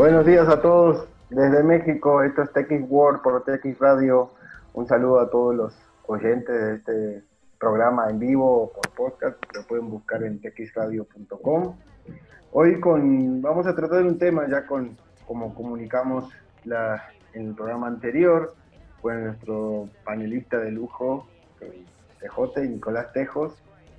Buenos días a todos desde México. Esto es TX World por TX Radio. Un saludo a todos los oyentes de este programa en vivo o por podcast. Lo pueden buscar en txradio.com. Hoy con, vamos a tratar un tema ya con como comunicamos la, en el programa anterior con nuestro panelista de lujo, Tejote, Nicolás Tejos,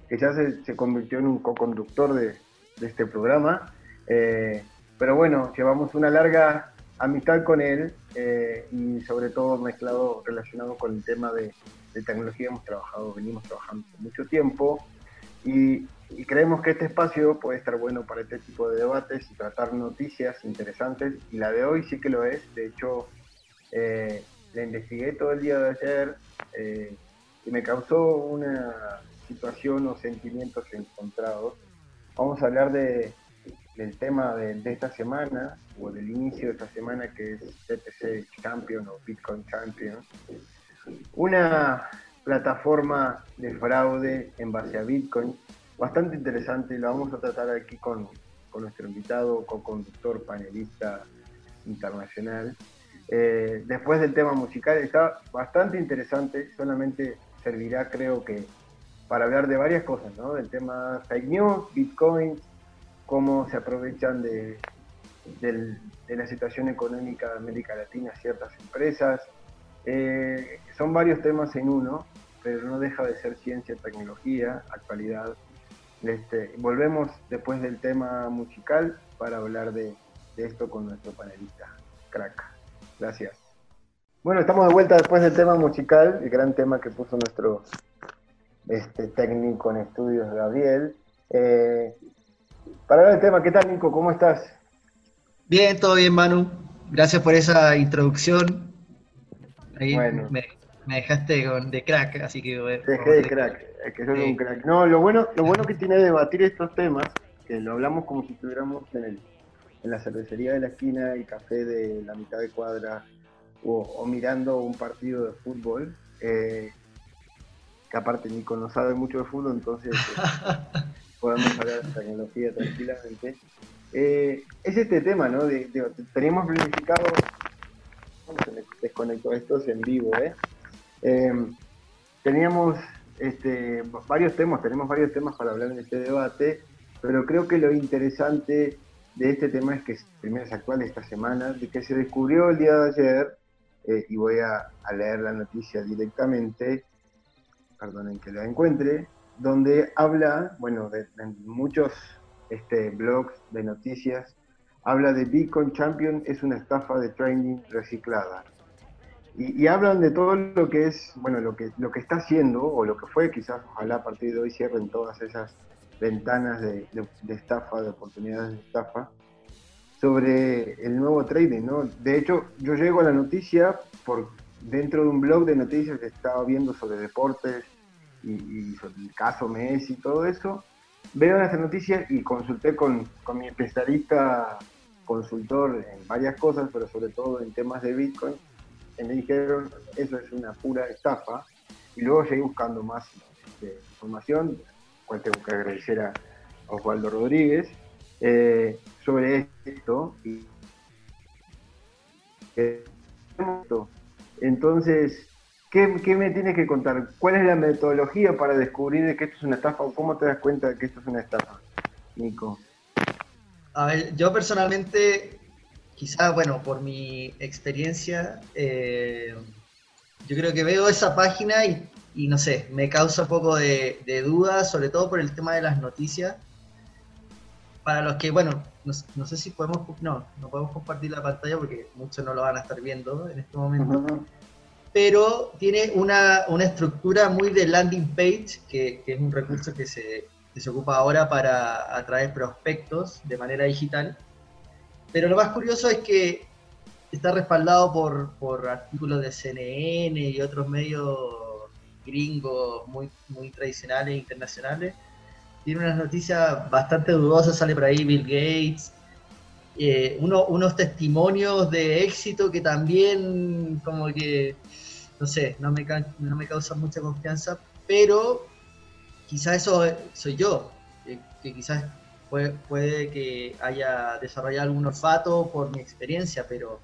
que ya se, convirtió en un co-conductor de, de, este programa. Eh, pero bueno, llevamos una larga amistad con él eh, y sobre todo mezclado, relacionado con el tema de, tecnología, hemos trabajado, venimos trabajando mucho tiempo y, y, creemos que este espacio puede estar bueno para este tipo de debates y tratar noticias interesantes y la de hoy sí que lo es, de hecho eh, la investigué todo el día de ayer eh, y me causó una situación o sentimientos encontrados. Vamos a hablar de del tema de, esta semana o del inicio de esta semana que es BTC Champion o Bitcoin Champion, una plataforma de fraude en base a Bitcoin bastante interesante, lo vamos a tratar aquí con, con nuestro invitado, co-conductor, panelista internacional. Eh, después del tema musical está bastante interesante, solamente servirá creo que para hablar de varias cosas, ¿no? Del tema fake news, Bitcoin, cómo se aprovechan de, la situación económica de América Latina ciertas empresas. Eh, son varios temas en uno, pero no deja de ser ciencia, tecnología, actualidad. Este, volvemos después del tema musical para hablar de, de esto con nuestro panelista, Crack. Gracias. Bueno, estamos de vuelta después del tema musical, el gran tema que puso nuestro este, técnico en estudios, Gabriel. Eh, para hablar del tema, ¿qué tal, Nico? ¿Cómo estás? Bien, todo bien, Manu. Gracias por esa introducción. Ahí bueno. me, me, dejaste con, de crack, así que... Bueno, Dejé de crack, es que soy sí. un crack. No, lo bueno, lo bueno que tiene debatir estos temas, que lo hablamos como si estuviéramos en, el, en la cervecería de la esquina y café de la mitad de cuadra, o, o mirando un partido de fútbol, eh, que aparte Nico no sabe mucho de fútbol, entonces... Eh, podemos hablar de tecnología tranquilamente. Eh, es este tema, ¿no? De, de, teníamos planificado, se me desconectó esto es en vivo, ¿eh? eh teníamos este, varios temas, tenemos varios temas para hablar en este debate, pero creo que lo interesante de este tema es que primero es actual esta semana, de que se descubrió el día de ayer, eh, y voy a, a leer la noticia directamente, perdonen que la encuentre, donde habla, bueno, de, de muchos este, blogs de noticias, habla de Bitcoin Champion es una estafa de trading reciclada. Y, hablan de todo lo que es, bueno, lo que, lo que está haciendo, o lo que fue, quizás ojalá a partir de hoy cierren todas esas ventanas de, de, de estafa, de oportunidades de estafa, sobre el nuevo trading, ¿no? De hecho, yo llego a la noticia por dentro de un blog de noticias que estaba viendo sobre deportes, y, y el caso Messi y todo eso, veo esta noticia y consulté con, con, mi especialista consultor en varias cosas, pero sobre todo en temas de Bitcoin, y me dijeron, eso es una pura estafa, y luego seguí buscando más este, información, cual tengo que agradecer a Osvaldo Rodríguez, eh, sobre esto, y eh, entonces ¿Qué, ¿Qué, me tienes que contar? ¿Cuál es la metodología para descubrir que esto es una estafa o cómo te das cuenta de que esto es una estafa, Nico? A ver, yo personalmente, quizás, bueno, por mi experiencia, eh, yo creo que veo esa página y, y, no sé, me causa un poco de, de duda, sobre todo por el tema de las noticias. Para los que, bueno, no, no, sé si podemos, no, no podemos compartir la pantalla porque muchos no lo van a estar viendo en este momento. Uh -huh pero tiene una, una, estructura muy de landing page, que, que es un recurso que se, que se, ocupa ahora para atraer prospectos de manera digital. Pero lo más curioso es que está respaldado por, por artículos de CNN y otros medios gringos muy, muy tradicionales e internacionales. Tiene unas noticias bastante dudosas, sale por ahí Bill Gates, eh, uno, unos testimonios de éxito que también como que, no sé, no me, no me causan mucha confianza, pero quizás eso soy yo, que, que quizás puede, que haya desarrollado algún olfato por mi experiencia, pero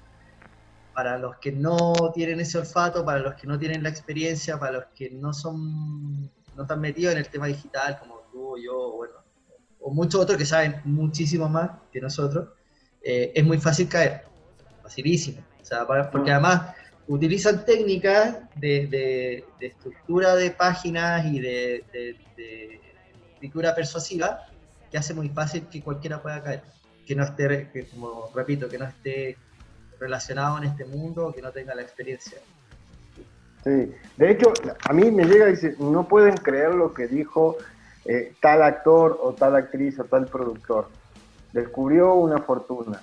para los que no tienen ese olfato, para los que no tienen la experiencia, para los que no son, no están metidos en el tema digital, como tú yo, bueno, o muchos otros que saben muchísimo más que nosotros, eh, es muy fácil caer, facilísimo. O sea, porque además utilizan técnicas de, estructura de páginas y de, escritura persuasiva que hace muy fácil que cualquiera pueda caer. Que no esté, que, como repito, que no esté relacionado en este mundo, que no tenga la experiencia. Sí, de hecho, a mí me llega y dice, no pueden creer lo que dijo eh, tal actor o tal actriz o tal productor. Descubrió una fortuna.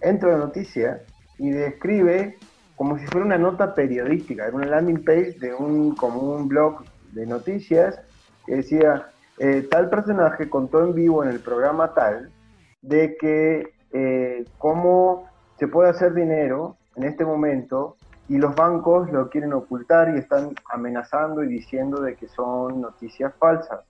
Entra la noticia y describe como si fuera una nota periodística, era una landing page de un, como un blog de noticias que decía, eh, tal personaje contó en vivo en el programa tal de que eh, cómo se puede hacer dinero en este momento y los bancos lo quieren ocultar y están amenazando y diciendo de que son noticias falsas.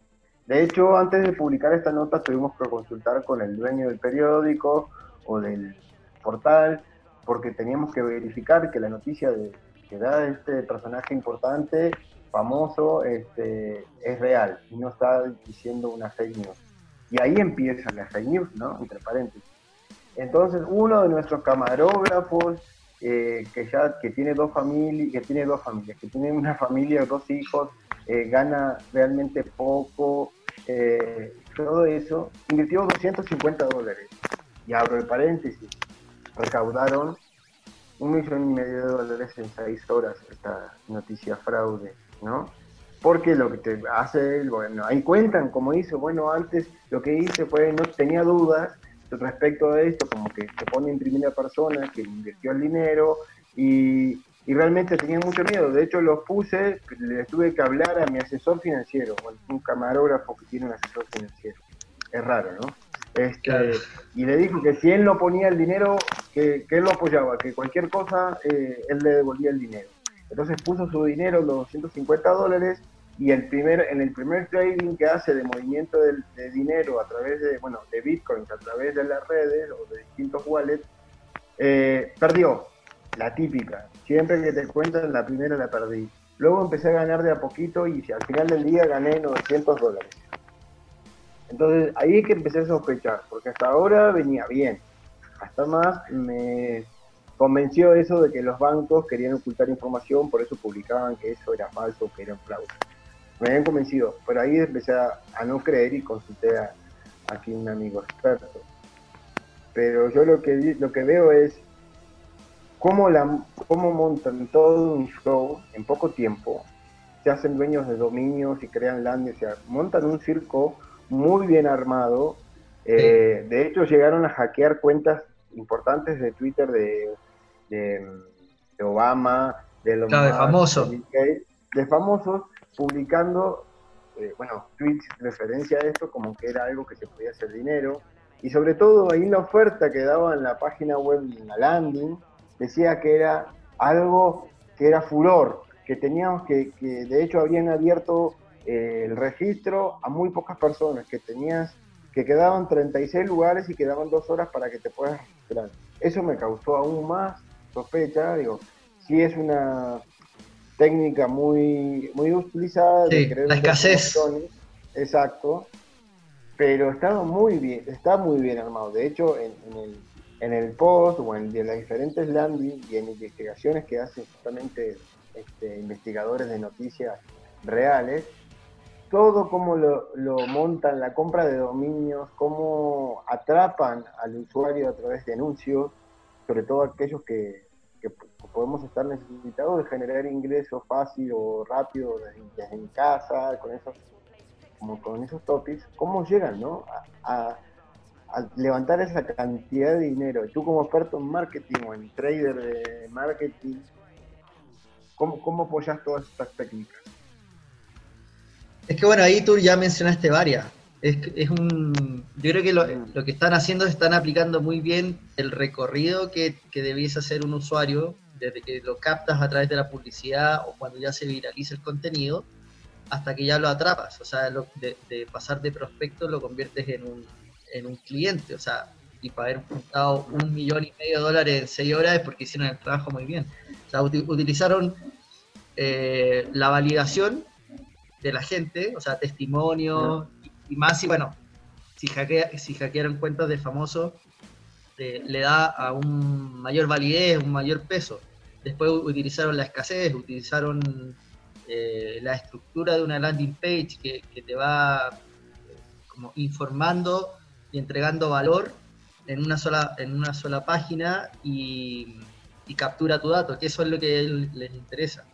De hecho, antes de publicar esta nota tuvimos que consultar con el dueño del periódico o del portal porque teníamos que verificar que la noticia de, que da este personaje importante, famoso, este, es real y no está diciendo una fake news. Y ahí empieza la fake news, ¿no? Entre paréntesis. Entonces, uno de nuestros camarógrafos, eh, que ya que tiene dos familias, que tiene dos familias, que tiene una familia, dos hijos, eh, gana realmente poco, eh, todo eso, invirtió 250 dólares. Y abro el paréntesis, recaudaron un millón y medio de dólares en seis horas esta noticia fraude, ¿no? Porque lo que te hace, bueno, ahí cuentan como hizo, bueno, antes lo que hice fue, no tenía dudas, respecto a esto, como que se pone en primera persona, que invirtió el dinero y, y realmente tenía mucho miedo. De hecho, los puse, le tuve que hablar a mi asesor financiero, un camarógrafo que tiene un asesor financiero. Es raro, ¿no? Este, Y le dijo que si él no ponía el dinero, que, que él lo apoyaba, que cualquier cosa, eh, él le devolvía el dinero. Entonces puso su dinero, los 250 dólares, y el primer, en el primer trading que hace de movimiento de, dinero a través de, bueno, de bitcoins, a través de las redes o de distintos wallets, eh, perdió, la típica. Siempre que te cuentan, la primera la perdí. Luego empecé a ganar de a poquito y al final del día gané 900 dólares. Entonces ahí es que empecé a sospechar, porque hasta ahora venía bien. Hasta más me convenció eso de que los bancos querían ocultar información, por eso publicaban que eso era falso, que era un fraude me habían convencido, pero ahí empecé a, no creer y consulté a, aquí un amigo experto. Pero yo lo que, lo que veo es cómo, la, cómo montan todo un show en poco tiempo, se hacen dueños de dominios y crean land, o sea, montan un circo muy bien armado. Eh, de hecho, llegaron a hackear cuentas importantes de Twitter de, de, Obama, de los de famosos. de famosos publicando, eh, bueno, tweets referencia a esto como que era algo que se podía hacer dinero. Y sobre todo ahí la oferta que daba en la página web, en la landing, decía que era algo que era furor, que teníamos que, que de hecho habían abierto eh, el registro a muy pocas personas, que tenías, que quedaban 36 lugares y quedaban dos horas para que te puedas registrar. Eso me causó aún más sospecha, digo, si es una técnica muy, muy utilizada. de la escasez. Exacto. Pero estaba muy bien, está muy bien armado. De hecho, en, el, en el post o en las diferentes landings y en investigaciones que hacen justamente este, investigadores de noticias reales, todo como lo, lo, montan, la compra de dominios, cómo atrapan al usuario a través de anuncios, sobre todo aquellos que, que podemos estar necesitados de generar ingresos fácil o rápido desde, en casa, con esos, como con esos topics, ¿cómo llegan ¿no? a, levantar esa cantidad de dinero? Tú como experto en marketing o en trader de marketing, ¿cómo, cómo apoyas todas estas técnicas? Es que bueno, ahí tú ya mencionaste varias. Es, es un, yo creo que lo, lo, que están haciendo es están aplicando muy bien el recorrido que, que debiese hacer un usuario desde que lo captas a través de la publicidad o cuando ya se viraliza el contenido, hasta que ya lo atrapas. O sea, de, pasar de prospecto lo conviertes en un, en un cliente, o sea, y para haber juntado un millón y medio de dólares en seis horas es porque hicieron el trabajo muy bien. O sea, utilizaron eh, la validación de la gente, o sea, testimonios y, más, y bueno, si, hackea, si hackearon cuentas de famosos, eh, le da a un mayor validez, un mayor peso. Después utilizaron la escasez, utilizaron eh, la estructura de una landing page que, que te va como informando y entregando valor en una sola, en una sola página y, captura tu dato, que eso es lo que les interesa.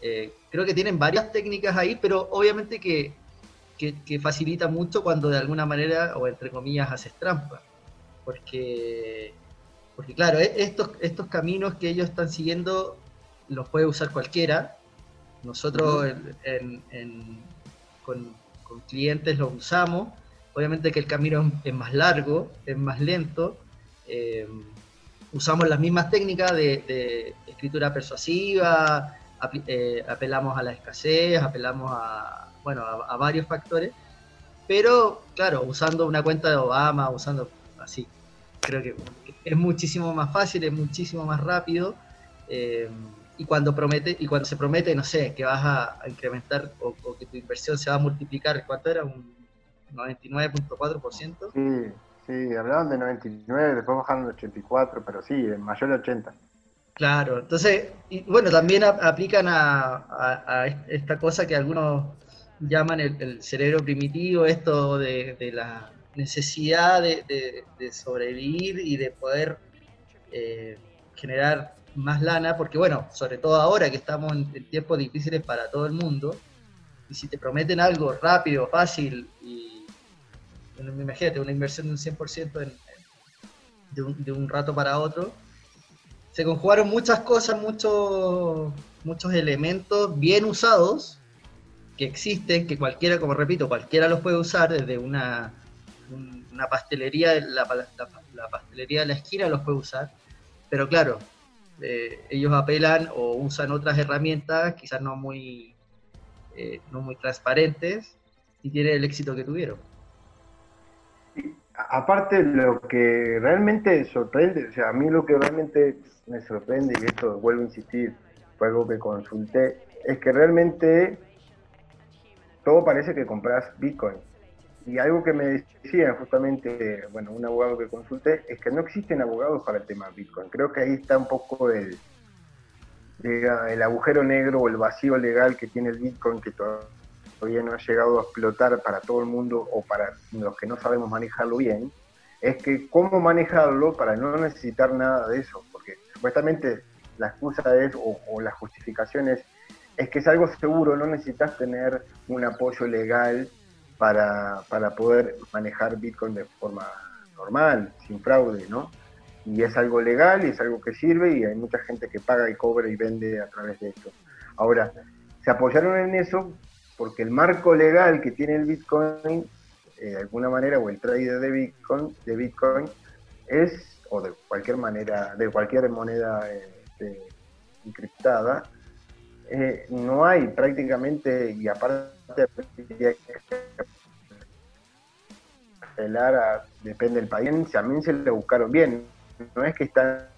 Eh, creo que tienen varias técnicas ahí, pero obviamente que, facilita mucho cuando de alguna manera, o entre comillas, haces trampa. Porque, porque claro, e, estos, estos caminos que ellos están siguiendo los puede usar cualquiera. Nosotros con, con clientes los usamos Obviamente que el camino es más largo, es más lento. Eh, usamos las mismas técnicas de, escritura persuasiva, eh, apelamos a la escasez, apelamos a, bueno, a, varios factores, pero claro, usando una cuenta de Obama, usando así, creo que es muchísimo más fácil, es muchísimo más rápido. Eh, y cuando promete y cuando se promete no sé que vas a, incrementar o, o, que tu inversión se va a multiplicar cuánto era un 99.4%. Sí, sí, hablaban de 99, después bajaron de 84, pero sí, mayor de 80. Claro, entonces, y bueno, también aplican a, esta cosa que algunos llaman el, cerebro primitivo, esto de, la necesidad de, sobrevivir y de poder eh, generar más lana, porque bueno, sobre todo ahora que estamos en, tiempos difíciles para todo el mundo, y si te prometen algo rápido, fácil y imagínate, una inversión de un 100% en, de, un, de un rato para otro. Se conjugaron muchas cosas, muchos, muchos elementos bien usados que existen, que cualquiera, como repito, cualquiera los puede usar, desde una, una pastelería, la, pastelería de la esquina los puede usar, pero claro, eh, ellos apelan o usan otras herramientas, quizás no muy, eh, no muy transparentes, y tienen el éxito que tuvieron aparte lo que realmente sorprende, o sea, a mí lo que realmente me sorprende, y esto vuelvo a insistir, fue algo que consulté, es que realmente todo parece que compras Bitcoin. Y algo que me decía justamente, bueno, un abogado que consulté, es que no existen abogados para el tema Bitcoin. Creo que ahí está un poco el, el agujero negro o el vacío legal que tiene el Bitcoin, que todavía todavía no ha llegado a explotar para todo el mundo o para los que no sabemos manejarlo bien, es que cómo manejarlo para no necesitar nada de eso, porque supuestamente la excusa es, o, la justificación es, es que es algo seguro, no necesitas tener un apoyo legal para, para poder manejar Bitcoin de forma normal, sin fraude, ¿no? Y es algo legal y es algo que sirve y hay mucha gente que paga y cobra y vende a través de esto. Ahora, se apoyaron en eso porque el marco legal que tiene el Bitcoin, eh, de alguna manera, o el trader de Bitcoin, de Bitcoin, es, o de cualquier manera, de cualquier moneda este, encriptada, eh, no hay prácticamente, y aparte apelar a, depende del país, también se le buscaron bien, no es que están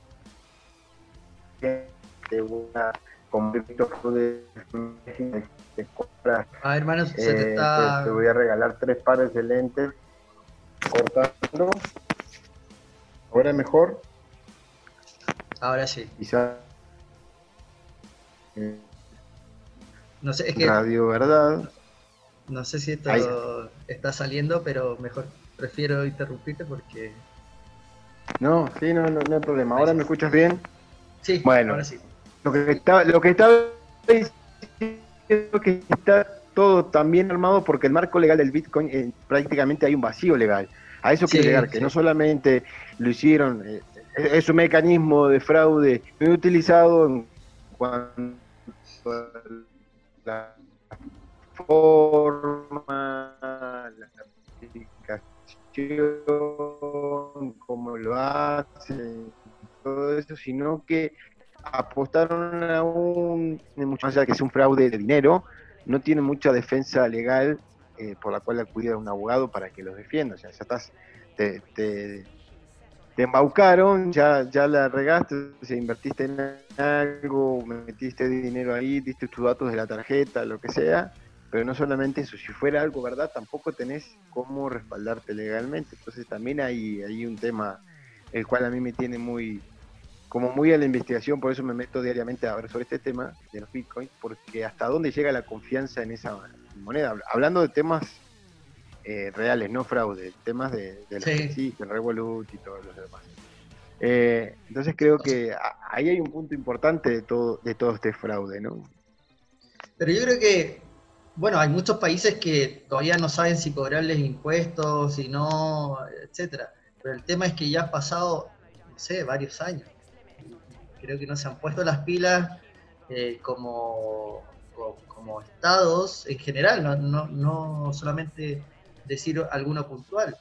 de una como de a ver, hermanos, se te eh, está... Te, voy a regalar tres pares de lentes cortando. ¿Ahora mejor? Ahora sí. Quizá... no sé, es que... Radio Verdad. No sé si esto está saliendo, pero mejor prefiero interrumpirte porque... No, sí, no, no, hay problema. ¿Ahora me escuchas bien? Sí, bueno, ahora sí. Lo que estaba, lo que estaba diciendo que está todo también armado porque el marco legal del Bitcoin eh, prácticamente hay un vacío legal. A eso quiero llegar, que no solamente lo hicieron, eh, es un mecanismo de fraude muy utilizado en cuanto a la forma, la aplicación, cómo lo hacen, todo eso, sino que apostaron a un, mucho más que es un fraude de dinero, no tienen mucha defensa legal eh, por la cual acudir a un abogado para que los defienda. O sea, ya estás te, te, embaucaron, ya, ya la regaste, o invertiste en algo, metiste dinero ahí, diste tus datos de la tarjeta, lo que sea, pero no solamente eso, si fuera algo verdad, tampoco tenés cómo respaldarte legalmente. Entonces también hay, hay un tema el cual a mí me tiene muy, como muy a la investigación, por eso me meto diariamente a ver sobre este tema de los bitcoins, porque hasta dónde llega la confianza en esa moneda. Hablando de temas eh, reales, no fraude, temas de, de los que existen, Revolut y todos los demás. Eh, entonces creo que ahí hay un punto importante de todo, de todo este fraude, ¿no? Pero yo creo que, bueno, hay muchos países que todavía no saben si cobrarles impuestos, si no, etcétera. Pero el tema es que ya han pasado, no sé, varios años. Creo que no se han puesto las pilas eh, como, como, estados en general, no, no, no solamente decir alguno puntual.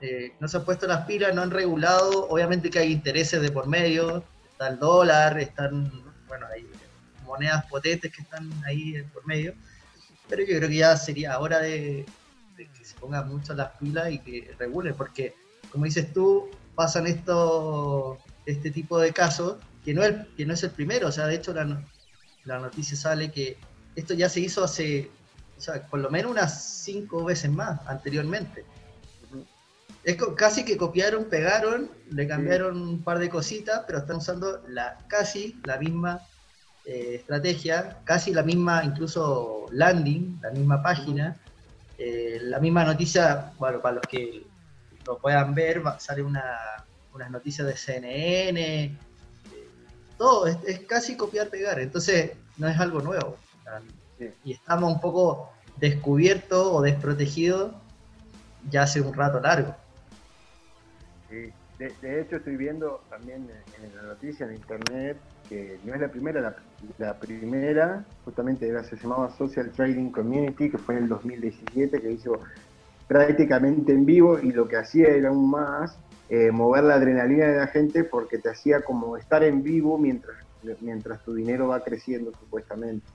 Eh, no se han puesto las pilas, no han regulado, obviamente que hay intereses de por medio, está el dólar, están, bueno, hay monedas potentes que están ahí por medio, pero yo creo que ya sería hora de, que se pongan mucho las pilas y que regulen, porque como dices tú, pasan esto, este tipo de casos, que no, es, que no es el primero, o sea, de hecho la, la noticia sale que esto ya se hizo hace o sea, por lo menos unas cinco veces más anteriormente. Es casi que copiaron, pegaron, le cambiaron un par de cositas, pero están usando la, casi la misma eh, estrategia, casi la misma incluso landing, la misma página, eh, la misma noticia, bueno, para los que lo puedan ver, sale una, unas noticias de CNN, todo, es, es, casi copiar, pegar, entonces no es algo nuevo y estamos un poco descubiertos o desprotegidos ya hace un rato largo. de, hecho estoy viendo también en la noticia en internet que no es la primera, la, primera justamente era, se llamaba Social Trading Community, que fue en el 2017, que hizo prácticamente en vivo y lo que hacía era aún más eh, mover la adrenalina de la gente porque te hacía como estar en vivo mientras, mientras tu dinero va creciendo supuestamente.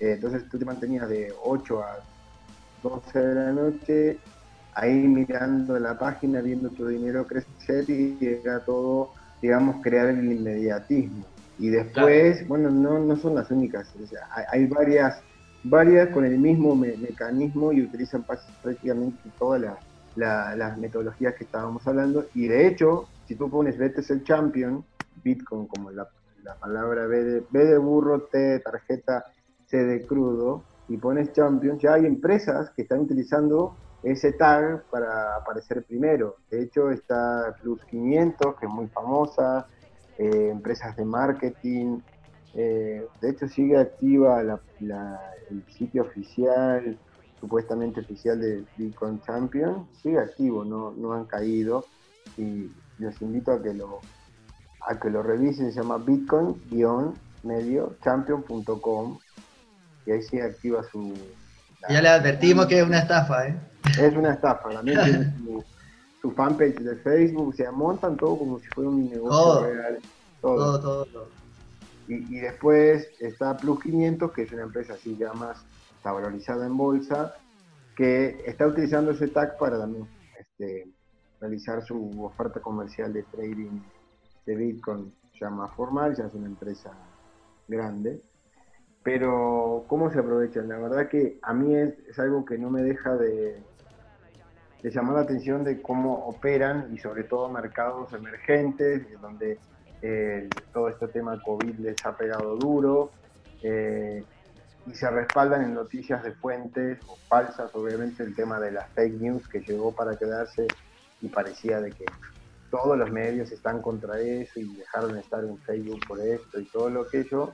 Eh, entonces tú te mantenías de 8 a 12 de la noche ahí mirando la página, viendo tu dinero crecer y era todo, digamos, crear el inmediatismo. Y después, bueno, no, no son las únicas, hay, varias, varias con el mismo mecanismo y utilizan prácticamente todas las metodologías que estábamos hablando. Y de hecho, si tú pones el Champion, Bitcoin como la, palabra B de, B de burro, T de tarjeta, de crudo y pones Champions, ya hay empresas que están utilizando ese tag para aparecer primero. De hecho, está Plus 500, que es muy famosa, eh, empresas de marketing. Eh, de hecho, sigue activa el sitio oficial, supuestamente oficial de Bitcoin Champion. Sigue activo, no, no han caído. Y los invito a que lo, a que lo revisen. Se llama bitcoin-medio-champion.com y ahí sí activa su... ya le advertimos que es una estafa, ¿eh? Es una estafa, tiene su, fanpage de Facebook, o sea, montan todo como si fuera un negocio real. Todo, todo, todo. Y, y, después está Plus 500, que es una empresa así ya más está valorizada en bolsa, que está utilizando ese tag para también este, realizar su oferta comercial de trading de Bitcoin ya más formal, ya es una empresa grande pero cómo se aprovechan. La verdad que a mí es, algo que no me deja de, llamar la atención de cómo operan y sobre todo mercados emergentes, donde eh, todo este tema COVID les ha pegado duro eh, y se respaldan en noticias de fuentes o falsas, obviamente el tema de las fake news que llegó para quedarse y parecía de que todos los medios están contra eso y dejaron de estar en Facebook por esto y todo lo que ello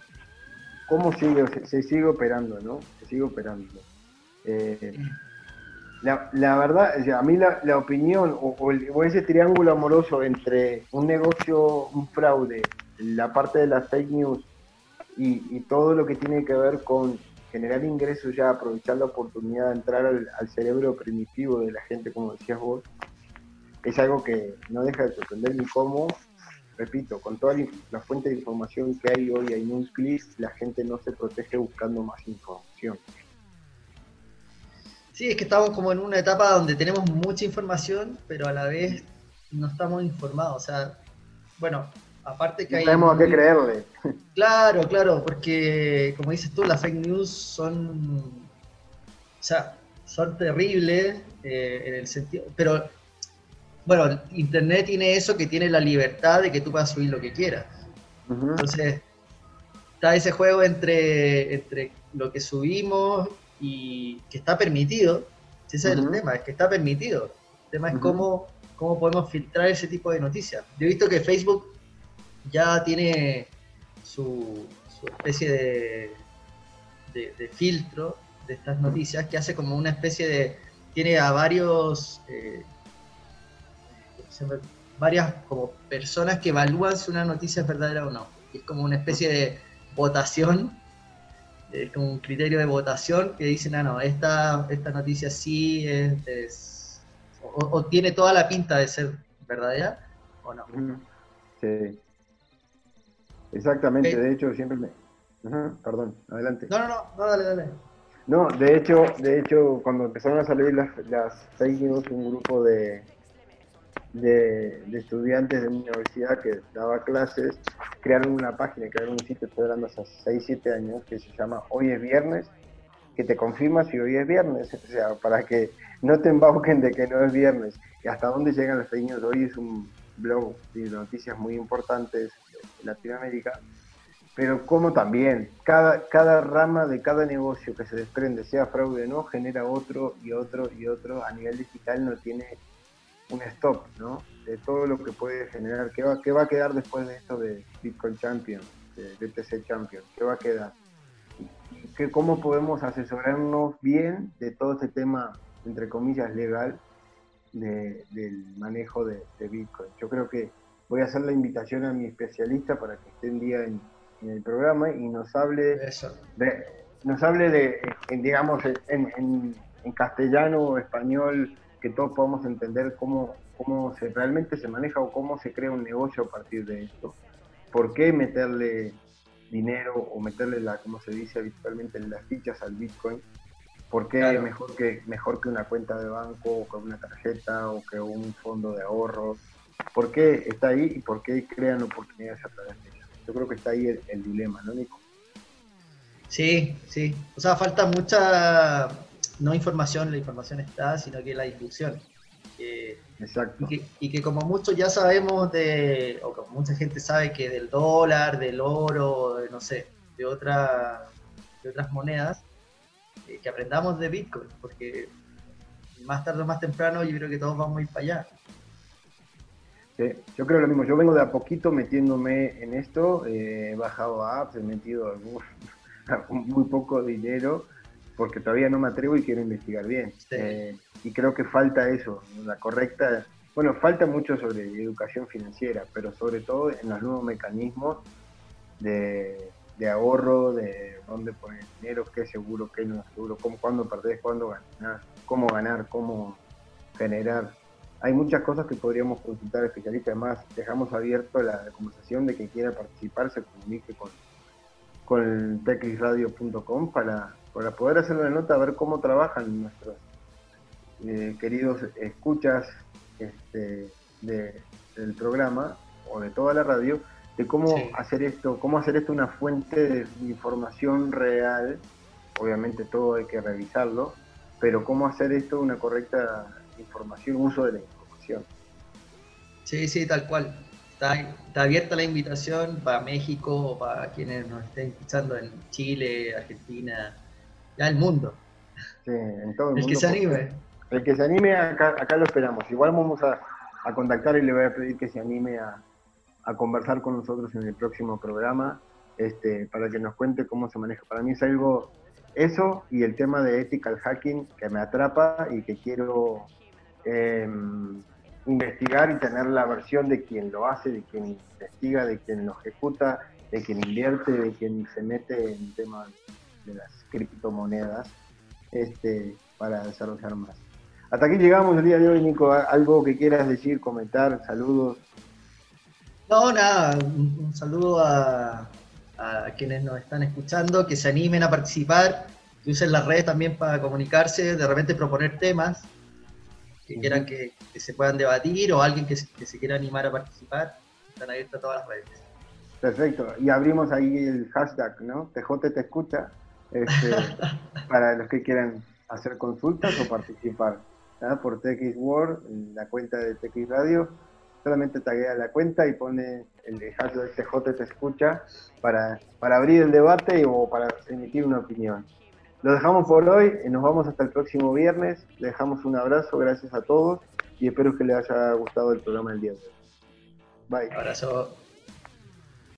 cómo sigue, se, sigue operando, ¿no? Se sigue operando. Eh, la, verdad, a mí la, opinión o, ese triángulo amoroso entre un negocio, un fraude, la parte de las fake news y, todo lo que tiene que ver con generar ingresos ya, aprovechar la oportunidad de entrar al, al, cerebro primitivo de la gente, como decías vos, es algo que no deja de sorprender ni cómo repito, con toda la fuente de información que hay hoy en un clic, la gente no se protege buscando más información. Sí, es que estamos como en una etapa donde tenemos mucha información, pero a la vez no estamos informados. O sea, bueno, aparte que no hay... Sabemos a qué creerle. Claro, claro, porque como dices tú, las fake news son... O sea, son terribles eh, en el sentido... Pero, bueno, Internet tiene eso que tiene la libertad de que tú puedas subir lo que quieras. Entonces, está ese juego entre, entre lo que subimos y que está permitido. Ese es el tema, es que está permitido. El tema es cómo, cómo podemos filtrar ese tipo de noticias. Yo he visto que Facebook ya tiene su, especie de, de, filtro de estas noticias que hace como una especie de... Tiene a varios... eh, varias como personas que evalúan si una noticia es verdadera o no. Es como una especie de votación, es como un criterio de votación que dicen, ah, no, esta, esta noticia sí es, o, o tiene toda la pinta de ser verdadera o no. Ujú. Sí. Exactamente, de hecho siempre me... Perdón, adelante. No, no, no, no, dale, dale. No, de hecho, de hecho, cuando empezaron a salir las, las fake news, un grupo de, de, de estudiantes de una universidad que daba clases, crearon una página, crearon un sitio, estoy hablando hace 6, 7 años, que se llama Hoy es Viernes, que te confirma si hoy es viernes, o sea, para que no te embauquen de que no es viernes. Y hasta dónde llegan las fake news. Hoy es un blog de noticias muy importantes Latinoamérica, pero como también cada, cada rama de cada negocio que se desprende, sea fraude o no, genera otro y otro y otro. A nivel digital no tiene un stop, ¿no? De todo lo que puede generar. ¿Qué va, qué va a quedar después de esto de Bitcoin Champion, de BTC Champion? ¿Qué va a quedar? ¿Qué, ¿Cómo podemos asesorarnos bien de todo este tema, entre comillas, legal de- del manejo de Bitcoin? Yo creo que voy a hacer la invitación a mi especialista para que esté un día en, en el programa y nos hable Eso. de, nos hable de, en, digamos, en, en- en castellano o español, que todos podamos entender cómo, cómo se realmente se maneja o cómo se crea un negocio a partir de esto. ¿Por qué meterle dinero o meterle, la como se dice habitualmente, las fichas al Bitcoin? ¿Por qué Claro. mejor, que, mejor que una cuenta de banco o que una tarjeta o que un fondo de ahorros? ¿Por qué está ahí y por qué crean oportunidades a través de ello? Yo creo que está ahí el, el dilema, ¿no, Nico? Sí, sí. O sea, falta mucha, no información, la información está, sino que la difusión. Que- Exacto. y, que, y que como muchos ya sabemos de, o como mucha gente sabe que del dólar, del oro, de, no sé, de, otra, de otras monedas, eh, que aprendamos de Bitcoin, porque más tarde o más temprano yo creo que todos vamos a ir para allá. Sí, yo creo lo mismo. Yo vengo de a poquito metiéndome en esto. eh, he bajado apps, he metido algún, muy poco dinero porque todavía no me atrevo y quiero investigar bien. Sí. Eh, y creo que falta eso, la correcta. Bueno, falta mucho sobre educación financiera, pero sobre todo en los nuevos mecanismos de, de ahorro, de dónde poner dinero, qué seguro, qué no seguro, cómo, cuándo perdés, cuándo ganar, cómo ganar, cómo generar hay muchas cosas que podríamos consultar a especialistas. Además, dejamos abierto la conversación de que quiera participar, se comunique con, con techrisradio.com para, para poder hacer una nota, a ver cómo trabajan nuestros eh, queridos escuchas este, de- del programa o de toda la radio, de cómo Sí. hacer esto, cómo hacer esto una fuente de información real. Obviamente todo hay que revisarlo, pero cómo hacer esto una correcta información, uso de la información. Sí, sí, tal cual. Está, está abierta la invitación para México para quienes nos estén escuchando en Chile, Argentina, ya el mundo. Sí, en todo el, El que mundo, se anime. El que se anime, acá, acá lo esperamos. Igual vamos a, a contactar y le voy a pedir que se anime a, a conversar con nosotros en el próximo programa este, para que nos cuente cómo se maneja. Para mí es algo, eso y el tema de ethical hacking que me atrapa y que quiero eh, investigar y tener la versión de quien lo hace, de quien investiga, de quien lo ejecuta, de quien invierte, de quien se mete en temas de las criptomonedas este, para desarrollar más. Hasta aquí llegamos el día de hoy, Nico. ¿Algo que quieras decir, comentar, saludos? No, nada, un, saludo a, a quienes nos están escuchando, que se animen a participar. Que usen las redes también para comunicarse, de repente proponer temas que quieran que, se puedan debatir o alguien que, se quiera animar a participar. Están abiertas todas las redes. Perfecto. Y abrimos ahí el hashtag, ¿no? TJ te escucha, este, para los que quieran hacer consultas o participar. Por TX World, en la cuenta de TX Radio. Solamente taguea la cuenta y pone el hashtag TJ te escucha para, para abrir el debate o para emitir una opinión. Lo dejamos por hoy, nos vamos hasta el próximo viernes. Le dejamos un abrazo, gracias a todos y espero que les haya gustado el programa del día de hoy. Bye. Abrazo.